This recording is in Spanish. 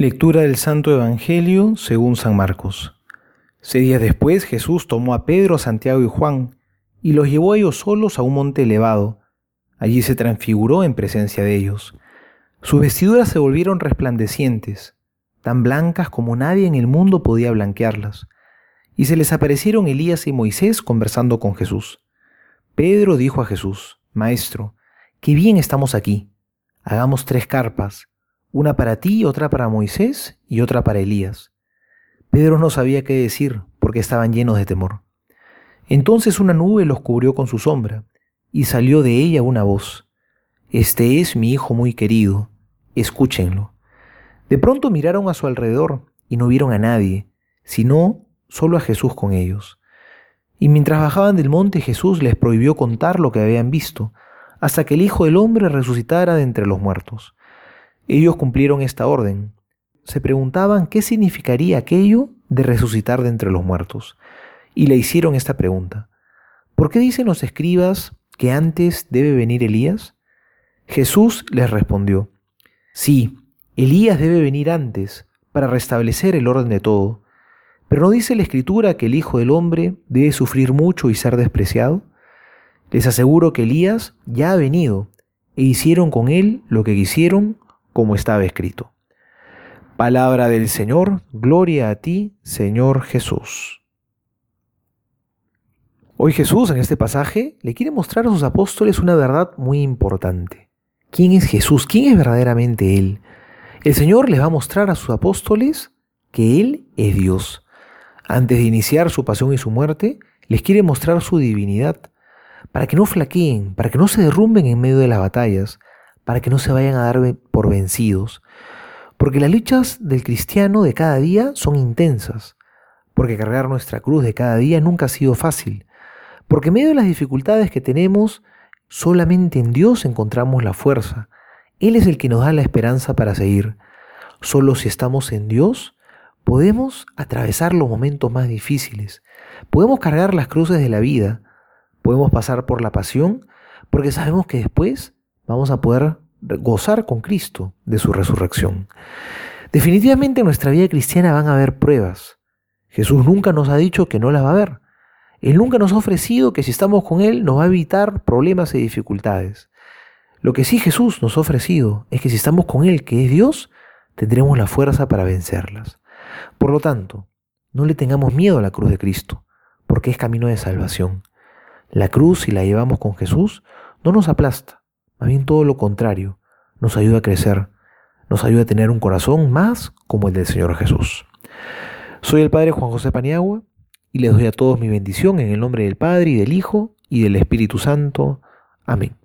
Lectura del Santo Evangelio según San Marcos. Seis días después Jesús tomó a Pedro, Santiago y Juan y los llevó a ellos solos a un monte elevado. Allí se transfiguró en presencia de ellos. Sus vestiduras se volvieron resplandecientes, tan blancas como nadie en el mundo podía blanquearlas. Y se les aparecieron Elías y Moisés conversando con Jesús. Pedro dijo a Jesús, Maestro, qué bien estamos aquí. Hagamos tres carpas una para ti, otra para Moisés y otra para Elías. Pedro no sabía qué decir porque estaban llenos de temor. Entonces una nube los cubrió con su sombra, y salió de ella una voz. Este es mi Hijo muy querido, escúchenlo. De pronto miraron a su alrededor y no vieron a nadie, sino solo a Jesús con ellos. Y mientras bajaban del monte Jesús les prohibió contar lo que habían visto, hasta que el Hijo del Hombre resucitara de entre los muertos. Ellos cumplieron esta orden. Se preguntaban qué significaría aquello de resucitar de entre los muertos. Y le hicieron esta pregunta. ¿Por qué dicen los escribas que antes debe venir Elías? Jesús les respondió, Sí, Elías debe venir antes para restablecer el orden de todo. Pero ¿no dice la Escritura que el Hijo del Hombre debe sufrir mucho y ser despreciado? Les aseguro que Elías ya ha venido e hicieron con él lo que quisieron como estaba escrito. Palabra del Señor, gloria a ti, Señor Jesús. Hoy Jesús en este pasaje le quiere mostrar a sus apóstoles una verdad muy importante. ¿Quién es Jesús? ¿Quién es verdaderamente Él? El Señor les va a mostrar a sus apóstoles que Él es Dios. Antes de iniciar su pasión y su muerte, les quiere mostrar su divinidad, para que no flaqueen, para que no se derrumben en medio de las batallas, para que no se vayan a dar por vencidos. Porque las luchas del cristiano de cada día son intensas. Porque cargar nuestra cruz de cada día nunca ha sido fácil. Porque en medio de las dificultades que tenemos, solamente en Dios encontramos la fuerza. Él es el que nos da la esperanza para seguir. Solo si estamos en Dios, podemos atravesar los momentos más difíciles. Podemos cargar las cruces de la vida. Podemos pasar por la pasión porque sabemos que después vamos a poder gozar con Cristo de su resurrección. Definitivamente en nuestra vida cristiana van a haber pruebas. Jesús nunca nos ha dicho que no las va a haber. Él nunca nos ha ofrecido que si estamos con Él nos va a evitar problemas y dificultades. Lo que sí Jesús nos ha ofrecido es que si estamos con Él, que es Dios, tendremos la fuerza para vencerlas. Por lo tanto, no le tengamos miedo a la cruz de Cristo, porque es camino de salvación. La cruz, si la llevamos con Jesús, no nos aplasta, más bien todo lo contrario, nos ayuda a crecer, nos ayuda a tener un corazón más como el del Señor Jesús. Soy el Padre Juan José Paniagua y les doy a todos mi bendición en el nombre del Padre y del Hijo y del Espíritu Santo. Amén.